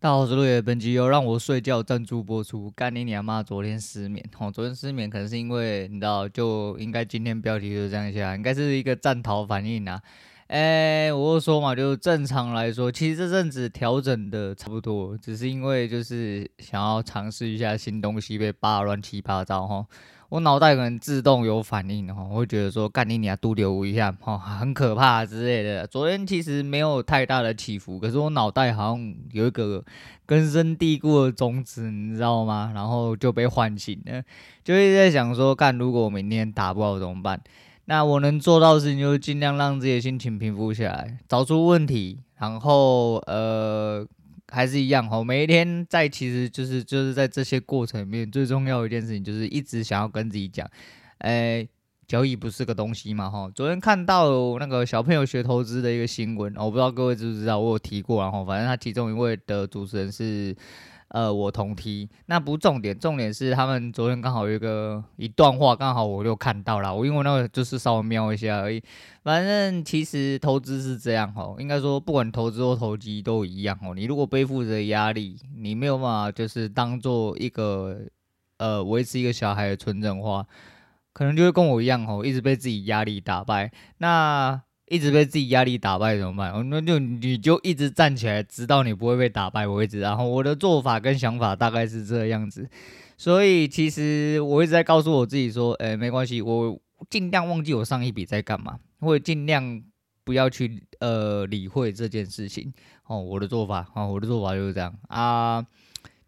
大家好，我是陆野，本集由让我睡觉赞助播出。干你娘妈！昨天失眠，哦，昨天失眠可能是因为你知道，就应该今天标题就是这样下，应该是一个战逃反应啊。哎，我就说嘛，就正常来说，其实这阵子调整的差不多，只是因为就是想要尝试一下新东西，被扒乱七八糟哈。我脑袋可能自动有反应哈，我会觉得说干你娘嘟溜一下哈，很可怕之类的。昨天其实没有太大的起伏，可是我脑袋好像有一个根深蒂固的种子，你知道吗？然后就被唤醒了，就一直在想说，干如果我明天打不好怎么办？那我能做到的事情就是尽量让自己的心情平复下来，找出问题，然后呃。还是一样哈，每一天在其实就是就是在这些过程里面，最重要的一件事情就是一直想要跟自己讲，哎，交易不是个东西嘛哈。昨天看到那个小朋友学投资的一个新闻，我不知道各位知不知道，我有提过然后，反正他其中一位的主持人是。呃，我同梯，那不重点，重点是他们昨天刚好有一个一段话，刚好我就看到了。我因为那个就是稍微瞄一下而已。反正其实投资是这样哦，应该说不管投资或投机都一样哦。你如果背负着压力，你没有办法就是当做一个呃维持一个小孩的纯真话，可能就会跟我一样哦，一直被自己压力打败。那。一直被自己压力打败怎么办？那就你就一直站起来，直到你不会被打败为止。然后我的做法跟想法大概是这样子，所以其实我一直在告诉我自己说，哎，没关系，我尽量忘记我上一笔在干嘛，或者尽量不要去呃理会这件事情。哦，我的做法，哦，我的做法就是这样啊。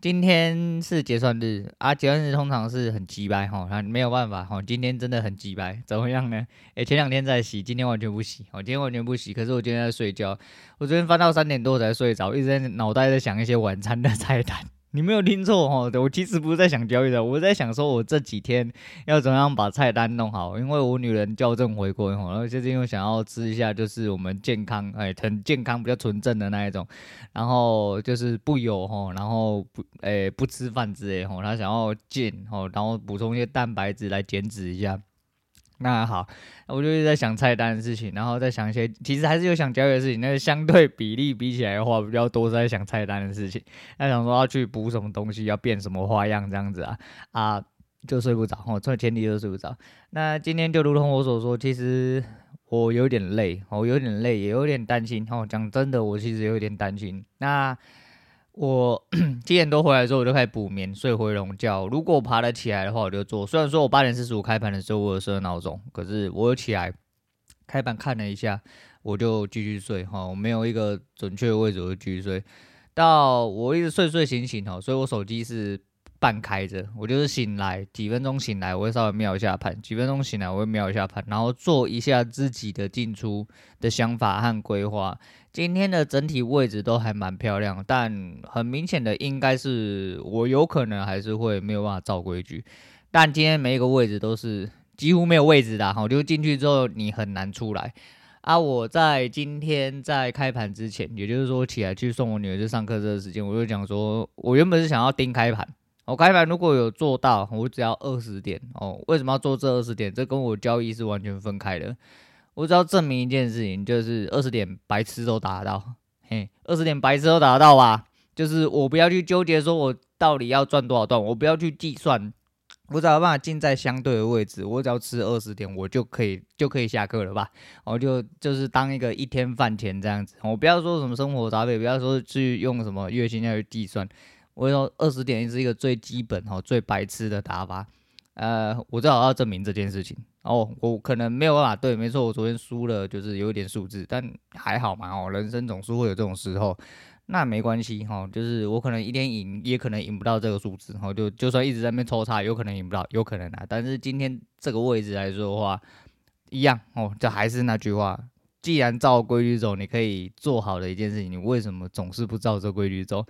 今天是结算日啊，结算日通常是很鸡掰哈，那没有办法哈，今天真的很鸡掰，怎么样呢？诶、前两天在洗，今天完全不洗，我今天完全不洗，可是我今天在睡觉，我昨天翻到三点多才睡着，一直在脑袋在想一些晚餐的菜单。你没有听错哦，我其实不是在想交易的，我在想说我这几天要怎样把菜单弄好，因为我女人校正回归哈，然后最近又想要吃一下就是我们健康哎很健康比较纯正的那一种，然后就是不油哈，然后不哎不吃饭之类哈，她想要健哈，然后补充一些蛋白质来减脂一下。那好，我就一直在想菜单的事情，然后再想一些，其实还是有想交易的事情。那个相对比例比起来的话，比较多是在想菜单的事情。那想说要去补什么东西，要变什么花样这样子啊啊，就睡不着。哦，这前提就睡不着。那今天就如同我所说，其实我有点累，我有点累，也有点担心。哦，讲真的，我其实有点担心。那。我 七点多回来之后，我就开始补眠，睡回笼觉。如果我爬得起来的话，我就做。虽然说我八点四十五开盘的时候我有设闹钟，可是我有起来开盘看了一下，我就继续睡。哈，我没有一个准确的位置，我就继续睡。到我一直睡睡醒醒，哈，所以我手机是。半开着，我就是醒来几分钟醒来，我会稍微瞄一下盘，几分钟醒来我会瞄一下盘，然后做一下自己的进出的想法和规划。今天的整体位置都还蛮漂亮，但很明显的应该是我有可能还是会没有办法照规矩。但今天每一个位置都是几乎没有位置的，哈，就进去之后你很难出来。啊，我在今天在开盘之前，也就是说起来去送我女儿去上课这个时间，我就讲说我原本是想要盯开盘。我开盘如果有做到，我只要二十点哦。为什么要做这二十点？这跟我交易是完全分开的。我只要证明一件事情，就是二十点白痴都达得到。嘿，二十点白痴都达得到吧？就是我不要去纠结，说我到底要赚多少段，我不要去计算，我只要办法进在相对的位置，我只要吃二十点，我就可以就可以下课了吧？我就就是当一个一天饭钱这样子。我不要说什么生活杂费，不要说去用什么月薪要去计算。我说二十点是一个最基本哦、最白痴的打法，呃，我最好要证明这件事情哦。我可能没有办法对，没错，我昨天输了，就是有一点数字，但还好嘛哦，人生总是会有这种时候，那没关系哈，就是我可能一天赢，也可能赢不到这个数字，哈，就就算一直在那边抽插，有可能赢不到，有可能啊。但是今天这个位置来说的话，一样哦，这还是那句话，既然照规律走，你可以做好的一件事情，你为什么总是不照这规律走？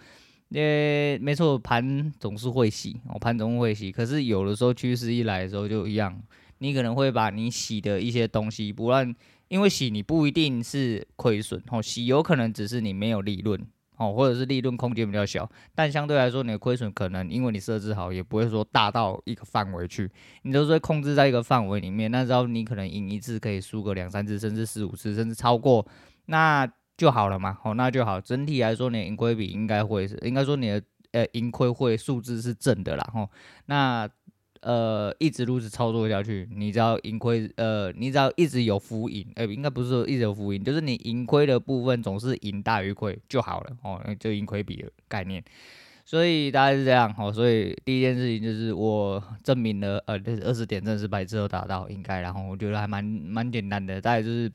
也没错，盘总是会洗，哦，盘总会洗。可是有的时候趋势一来的时候就一样，你可能会把你洗的一些东西，不然因为洗你不一定是亏损，哦，洗有可能只是你没有利润，哦，或者是利润空间比较小，但相对来说你的亏损可能因为你设置好，也不会说大到一个范围去，你都是控制在一个范围里面。那时候你可能赢一次可以输个两三次，甚至四五次，甚至超过那。就好了嘛，哦，那就好。整体来说，你的盈亏比应该会是，应该说你的呃盈亏会数字是正的啦，吼。那呃一直如此操作下去，你只要盈亏，呃，你只要一直有浮盈，呃，应该不是说一直有浮盈，就是你盈亏的部分总是盈大于亏就好了，哦，就盈亏比的概念。所以大概是这样，哦，所以第一件事情就是我证明了，呃，二十点正是白之后达到应该，然后我觉得还蛮蛮简单的，大概就是。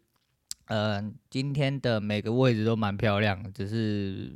呃，今天的每个位置都蛮漂亮，只是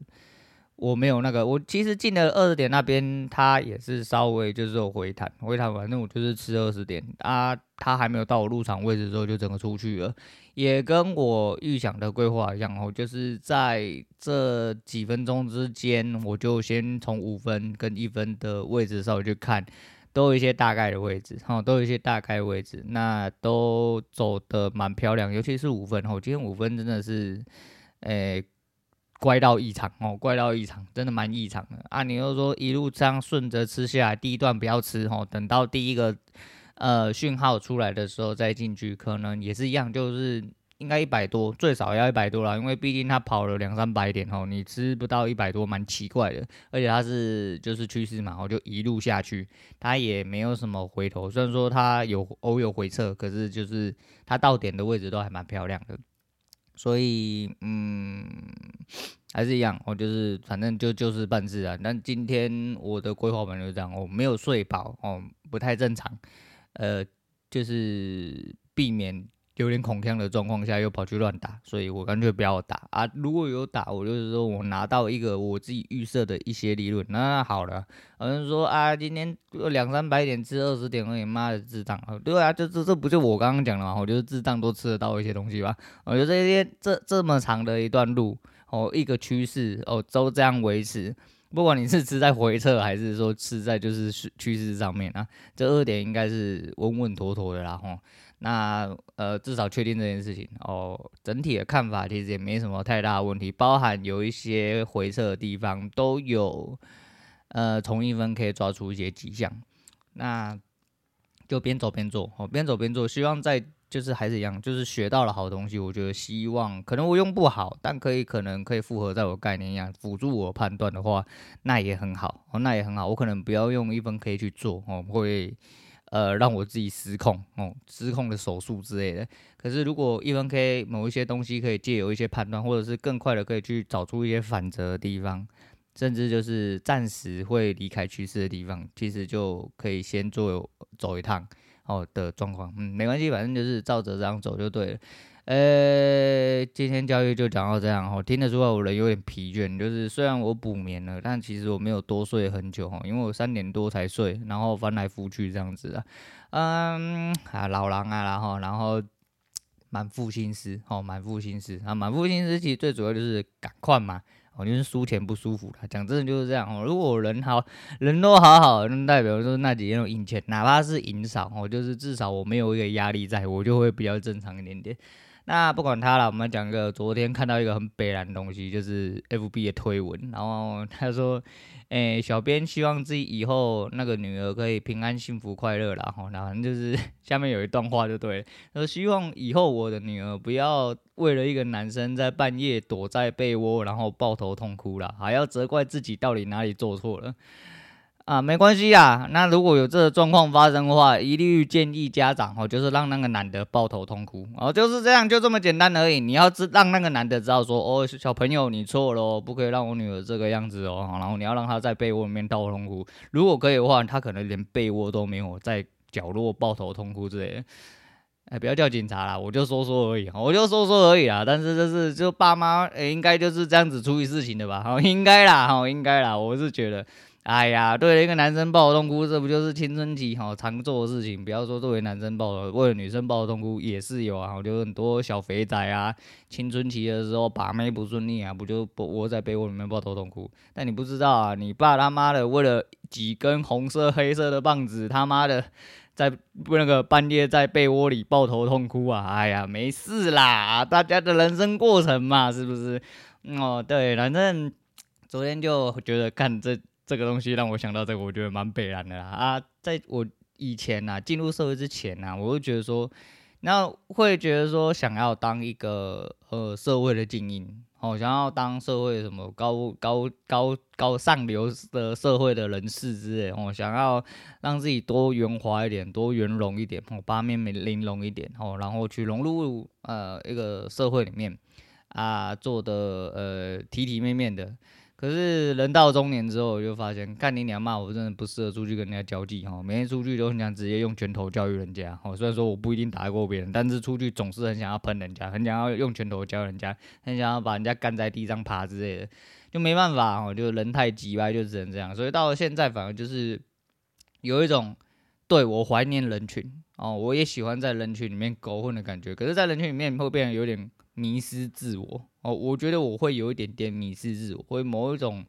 我没有那个。我其实进了二十点那边，它也是稍微就是有回弹，回弹，反正我就是吃二十点啊。它还没有到我入场位置之后，就整个出去了，也跟我预想的规划一样哦，就是在这几分钟之间，我就先从五分跟一分的位置稍微去看。都有一些大概的位置，哈，都有一些大概位置，那都走得蛮漂亮，尤其是五分，哈，今天五分真的是，诶、乖到异常，哦，乖到异常，真的蛮异常的啊！你又说一路这样顺着吃下来，第一段不要吃，哦，等到第一个呃讯号出来的时候再进去，可能也是一样，就是。应该一百多，最少要一百多啦，因为毕竟它跑了两三百点哦，你吃不到一百多，蛮奇怪的。而且它是就是趋势嘛，我就一路下去，它也没有什么回头。虽然说它有偶有回撤，可是就是它到点的位置都还蛮漂亮的。所以嗯，还是一样，我就是反正就就是办事啊。但今天我的规划本来就这样，我没有睡饱哦，不太正常。呃，就是避免。有点恐慌的状况下，又跑去乱打，所以我干脆不要打啊！如果有打，我就是说我拿到一个我自己预设的一些利润，那好了。有人说啊，今天两三百点吃二十点而已，妈的智障啊！对啊，这这这不就我刚刚讲的吗？我觉得智障都吃得到一些东西吧。我觉得这些这这么长的一段路哦，一个趋势哦，都这样维持，不管你是吃在回撤还是说吃在就是趋势上面啊，这二点应该是稳稳妥妥的啦，吼。那呃，至少确定这件事情哦。整体的看法其实也没什么太大问题，包含有一些回撤的地方都有，呃，从一分可以抓出一些迹象。那就边走边做，哦，边走边做，希望在就是还是一样，就是学到了好东西。我觉得希望可能我用不好，但可以可能可以复合在我概念一样辅助我判断的话，那也很好哦，那也很好。我可能不要用一分 K 去做哦，会。呃，让我自己失控哦，失控的手术之类的。可是如果一分 K 某一些东西可以借由一些判断，或者是更快的可以去找出一些反折的地方，甚至就是暂时会离开趋势的地方，其实就可以先做走一趟哦的状况。嗯，没关系，反正就是照着这样走就对了。呃、今天交易就讲到这样哈，听得出来我人有点疲倦，就是虽然我补眠了，但其实我没有多睡很久哈，因为我三点多才睡，然后翻来覆去这样子啊，嗯啊老狼啊，然后然后满腹心思哦，满腹心思啊，满腹心思其实最主要就是赶快嘛，我就是输钱不舒服，讲真的就是这样哦，如果人好人都好好，那代表说那几天有赢钱，哪怕是赢少哦，就是至少我没有一个压力在，我就会比较正常一点点。那不管他了，我们讲个昨天看到一个很北然的东西，就是 FB 的推文，然后他说，诶、小编希望自己以后那个女儿可以平安、幸福、快乐啦。吼，然后就是下面有一段话就对了，说希望以后我的女儿不要为了一个男生在半夜躲在被窝，然后抱头痛哭了，还要责怪自己到底哪里做错了。啊，没关系啊。那如果有这个状况发生的话，一律建议家长哦，就是让那个男的抱头痛哭哦，就是这样，就这么简单而已。你要知让那个男的知道说，哦，小朋友你错了，不可以让我女儿这个样子哦。然后你要让她在被窝里面抱头痛哭。如果可以的话，他可能连被窝都没有，在角落抱头痛哭之类的。哎，不要叫警察啦，我就说说而已，我就说说而已啦。但是就是就爸妈，应该就是这样子处理事情的吧？好，应该啦，好，应该啦，我是觉得。哎呀，对了，一个男生抱头痛哭，这不就是青春期哈常做的事情？不要说作为男生抱头，为了女生抱头痛哭也是有啊。我觉得很多小肥仔啊，青春期的时候把妹不顺利啊，不就窝在被窝里面抱头痛哭？但你不知道啊，你爸他妈的为了几根红色黑色的棒子，他妈的在那个半夜在被窝里抱头痛哭啊！哎呀，没事啦，大家的人生过程嘛，是不是？哦，对，反正昨天就觉得看这。这个东西让我想到这个，我觉得蛮北烂的啦啊！在我以前呐、啊、进入社会之前呐、啊，我会觉得说，那会觉得说想要当一个呃社会的精英，哦，想要当社会什么高高高高上流的社会的人士之类，哦，想要让自己多圆滑一点，多圆融一点，哦，八面玲珑一点，哦，然后去融入呃一个社会里面啊，做的呃体体面面的。可是人到中年之后，我就发现，干你娘骂我真的不适合出去跟人家交际哈。每天出去都很想直接用拳头教育人家哈。虽然说我不一定打得过别人，但是出去总是很想要喷人家，很想要用拳头教人家，很想要把人家干在地上爬之类的，就没办法哈，就人太急歪，就只能这样。所以到了现在，反而就是有一种对我怀念人群哦，我也喜欢在人群里面苟混的感觉。可是，在人群里面会变得有点迷失自我。哦，我觉得我会有一点点迷失自我，会某一种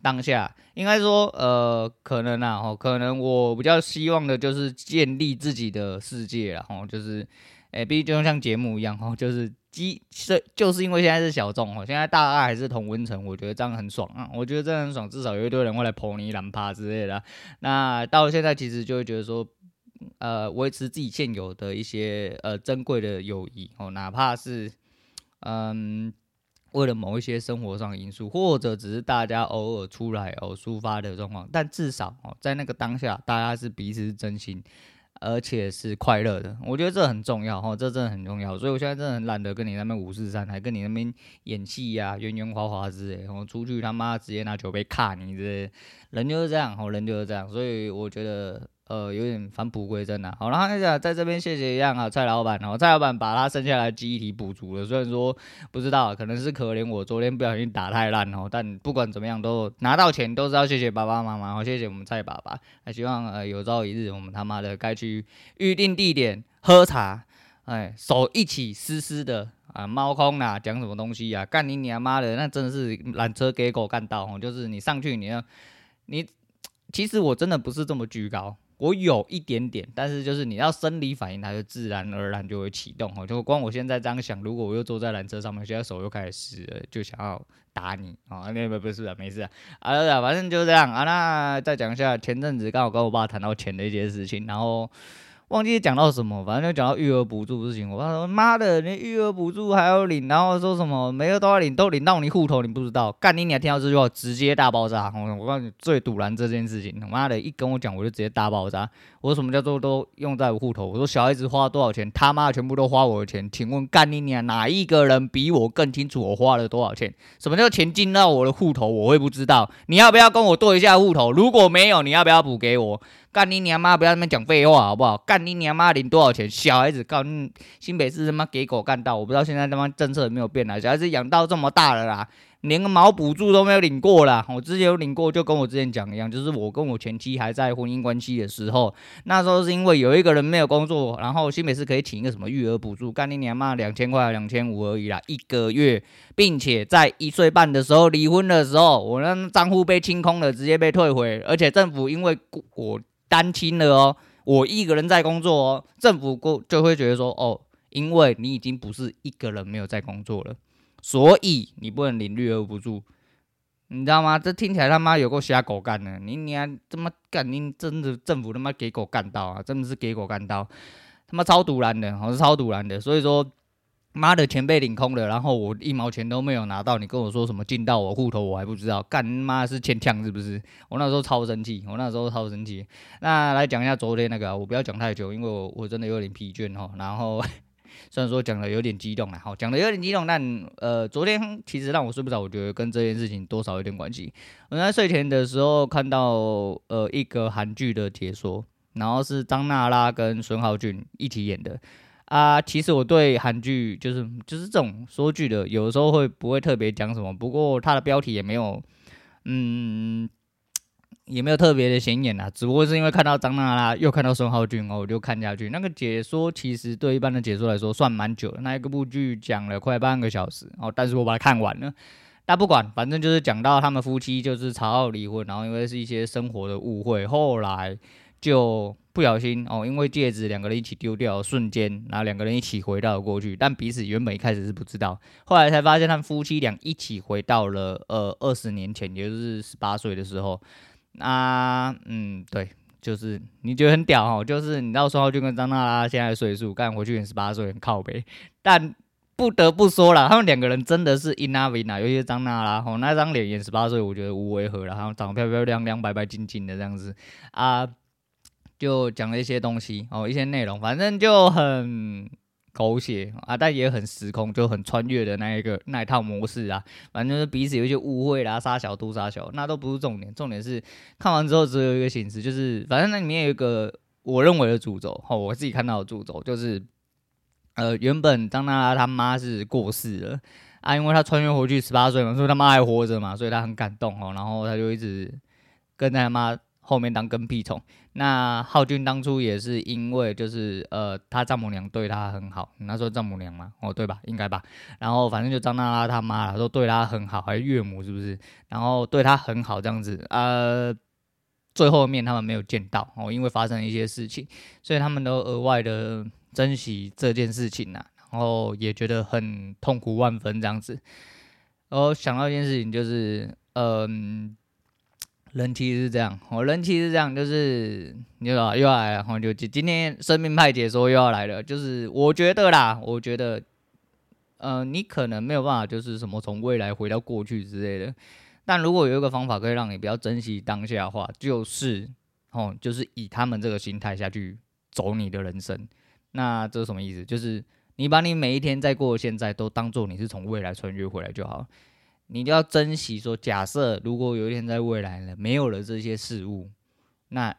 当下，应该说，呃，可能啊，哦，可能我比较希望的就是建立自己的世界啦，哦，就是，诶、欸，毕竟就像节目一样，哦，就是基是就是因为现在是小众，哦，现在大二还是同温层，我觉得这样很爽啊，我觉得这样很爽，至少有一堆人会来捧你懒趴之类的。那到现在其实就会觉得说，呃，维持自己现有的一些呃珍贵的友谊，哦，哪怕是，嗯。为了某一些生活上的因素，或者只是大家偶尔出来哦抒发的状况，但至少哦在那个当下，大家是彼此真心，而且是快乐的。我觉得这很重要哈，这真的很重要。所以我现在真的很懒得跟你那边五四三，还跟你那边演戏呀、圆圆滑滑之类。我出去他妈直接拿酒杯卡你之类，人就是这样，哦，人就是这样。所以我觉得。呃，有点返璞归真呐。好，然后那个在这边谢谢一样啊，蔡老板哦，蔡老板把他剩下来的记忆体补足了。虽然说不知道，可能是可怜我昨天不小心打太烂哦，但不管怎么样都拿到钱，都是要谢谢爸爸妈妈，好谢谢我们蔡爸爸。还希望呃有朝一日我们他妈的该去预定地点喝茶，哎，手一起湿湿的啊，猫空啊，讲什么东西呀、啊？干你娘妈的，那真的是缆车给狗干到哦，就是你上去你要你，其实我真的不是这么居高。我有一点点，但是就是你要生理反应，它就自然而然就会启动哦。就光我现在这样想，如果我又坐在缆车上面，现在手又开始湿了，就想要打你啊！那不不是啊，没事啊，啊，反正就这样啊。那再讲一下，前阵子刚好跟我爸谈到钱的一些事情，然后。忘记讲到什么，反正就讲到育儿补助的事情。我爸说：“妈的，你育儿补助还要领，然后说什么每个都要领，都领到你户头，你不知道？干你！你还听到这句话，直接大爆炸！我告诉你，最赌烂这件事情，他妈的，一跟我讲，我就直接大爆炸。我说什么叫做都用在我户头？我说小孩子花多少钱，他妈全部都花我的钱。请问干你娘，哪一个人比我更清楚我花了多少钱？什么叫钱进到我的户头，我会不知道？你要不要跟我对一下户头？如果没有，你要不要补给我？”干你娘妈！不要那么讲废话好不好？干你娘妈领多少钱？小孩子告你新北市他妈给狗干到，我不知道现在他妈政策有没有变啦。小孩子养到这么大了啦，连个毛补助都没有领过啦。我之前有领过，就跟我之前讲一样，就是我跟我前妻还在婚姻关系的时候，那时候是因为有一个人没有工作，然后新北市可以请一个什么育儿补助，干你娘妈两千块两千五而已啦，一个月，并且在一岁半的时候离婚的时候，我那账户被清空了，直接被退回，而且政府因为我。单亲了哦，我一个人在工作哦，政府过就会觉得说哦，因为你已经不是一个人没有在工作了，所以你不能领育儿补助，你知道吗？这听起来他妈有够瞎狗干的，你你还这么干，你真的政府他妈给狗干到啊，真的是给狗干到，他妈超赌烂的，我是超毒烂的，所以说。妈的钱被领空了，然后我一毛钱都没有拿到，你跟我说什么进到我户头，我还不知道，干妈是欠呛是不是？我那时候超生气，我那时候超生气。那来讲一下昨天那个，我不要讲太久，因为我我真的有点疲倦哈。然后 虽然说讲的有点激动啊，好，讲的有点激动，但呃，昨天其实让我睡不着，我觉得跟这件事情多少有点关系。我在睡前的时候看到呃一个韩剧的解说，然后是张娜拉跟孙浩俊一起演的。啊，其实我对韩剧就是就是这种说剧的，有的时候会不会特别讲什么？不过它的标题也没有，嗯，也没有特别的显眼啊。只不过是因为看到张娜拉，又看到孙浩俊哦，我就看下去。那个解说其实对一般的解说来说算蛮久的，那一个部剧讲了快半个小时哦，但是我把它看完了。但不管，反正就是讲到他们夫妻就是吵到离婚，然后因为是一些生活的误会，后来就。不小心哦，因为戒指两个人一起丢掉，瞬间，然后两个人一起回到了过去，但彼此原本一开始是不知道，后来才发现他们夫妻俩一起回到了呃二十年前，也就是十八岁的时候。那嗯，对，就是你觉得很屌哦，就是你知道孙浩俊跟张娜拉现在的岁数，干回去演十八岁很靠北，但不得不说了，他们两个人真的是 enough enough，尤其是张娜拉吼，那张脸演十八岁，我觉得无违和了，然后长得漂漂亮亮、白白净净的这样子啊，就讲了一些东西哦，一些内容，反正就很。狗血啊，但也很时空，就很穿越的那一个那一套模式啊。反正就是彼此有一些误会啦，杀小都杀小，那都不是重点。重点是看完之后只有一个形式，就是反正那里面有一个我认为的主轴，哦，我自己看到的主轴就是，呃，原本张娜拉他妈是过世了啊，因为他穿越回去十八岁嘛，所以他妈还活着嘛，所以他很感动哦，然后他就一直跟他妈。后面当跟屁虫，那浩俊当初也是因为就是呃，他丈母娘对他很好，那时候丈母娘嘛，哦对吧？应该吧。然后反正就张娜拉他妈了，都对他很好，还是岳母是不是？然后对他很好这样子，呃，最后面他们没有见到哦，因为发生一些事情，所以他们都额外的珍惜这件事情呐，然后也觉得很痛苦万分这样子。然后想到一件事情就是，嗯、人其实是这样，我人其实是这样，就是你知道又要来了，然后就今天生命派解说又要来了，就是我觉得啦，我觉得，呃，你可能没有办法，就是什么从未来回到过去之类的，但如果有一个方法可以让你比较珍惜当下的话，就是哦，就是以他们这个心态下去走你的人生，那这是什么意思？就是你把你每一天在过现在都当做你是从未来穿越回来就好。你就要珍惜说，假设如果有一天在未来呢，没有了这些事物，那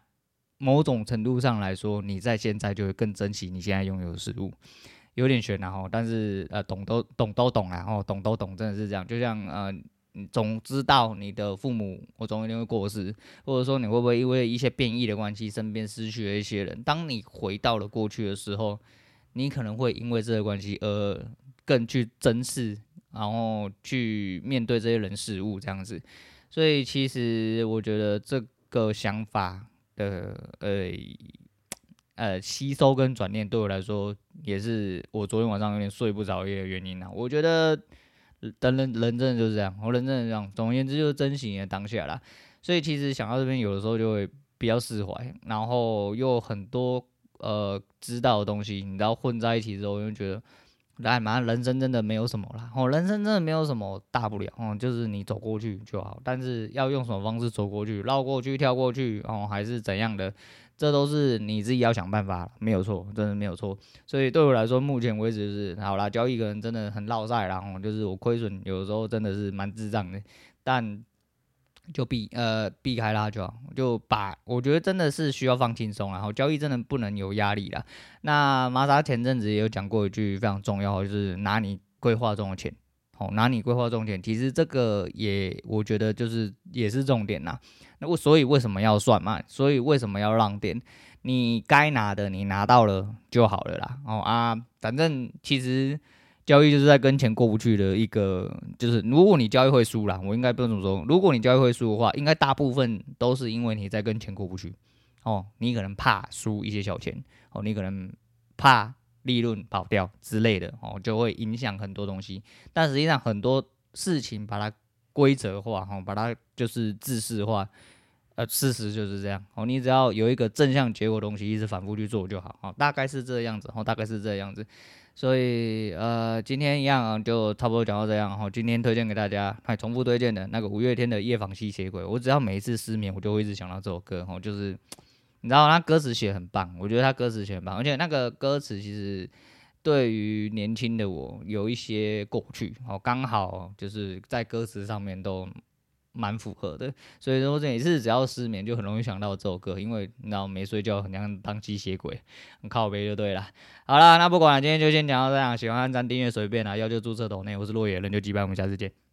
某种程度上来说，你在现在就会更珍惜你现在拥有的事物。有点玄然后，但是呃，懂都懂都懂然后懂都懂，真的是这样。就像呃，你总知道你的父母，我总有一天会过世，或者说你会不会因为一些变异的关系，身边失去了一些人。当你回到了过去的时候，你可能会因为这个关系而更去珍视。然后去面对这些人事物这样子，所以其实我觉得这个想法的呃呃吸收跟转念对我来说，也是我昨天晚上有点睡不着夜的原因啊。我觉得人人人真的就是这样，我人真的这样。总而言之，就是珍惜你的当下啦。所以其实想到这边，有的时候就会比较释怀，然后又很多呃知道的东西，你知道混在一起之后，就觉得。来嘛，人生真的没有什么啦，哦，人生真的没有什么大不了，哦，就是你走过去就好。但是要用什么方式走过去，绕过去、跳过去，哦，还是怎样的，这都是你自己要想办法，没有错，真的没有错。所以对我来说，目前为止是好啦，交易可能真的很落赛啦，哦，就是我亏损有时候真的是蛮智障的，但。就避呃避开它就，就把我觉得真的是需要放轻松，然后交易真的不能有压力啦。那玛莎前阵子也有讲过一句非常重要，就是拿你规划中的钱，好，拿你规划中的钱，其实这个也我觉得就是也是重点呐。那我所以为什么要算嘛？所以为什么要让点？你该拿的你拿到了就好了啦。哦啊，反正其实。交易就是在跟钱过不去的一个，就是如果你交易会输啦，我应该不能这么说。如果你交易会输的话，应该大部分都是因为你在跟钱过不去哦，你可能怕输一些小钱哦，你可能怕利润跑掉之类的哦，就会影响很多东西。但实际上很多事情把它规则化哦，把它就是制式化，呃，事实就是这样哦。你只要有一个正向结果的东西，一直反复去做就好哦，大概是这样子哦，大概是这样子。所以呃，今天一样就差不多讲到这样。然后今天推荐给大家，还重复推荐的那个五月天的《夜访吸血鬼》。我只要每一次失眠，我就会一直想到这首歌。哦，就是你知道，他歌词写很棒，我觉得他歌词写很棒，而且那个歌词其实对于年轻的我有一些过去，哦，刚好就是在歌词上面都。蛮符合的，所以说这也是只要失眠就很容易想到这首歌，因为你知道没睡觉很像当吸血鬼，很靠背就对了。好啦，那不管了，今天就先讲到这样，喜欢按赞订阅随便啦，要就注册抖内，我是落野人，就击败，我们下次见。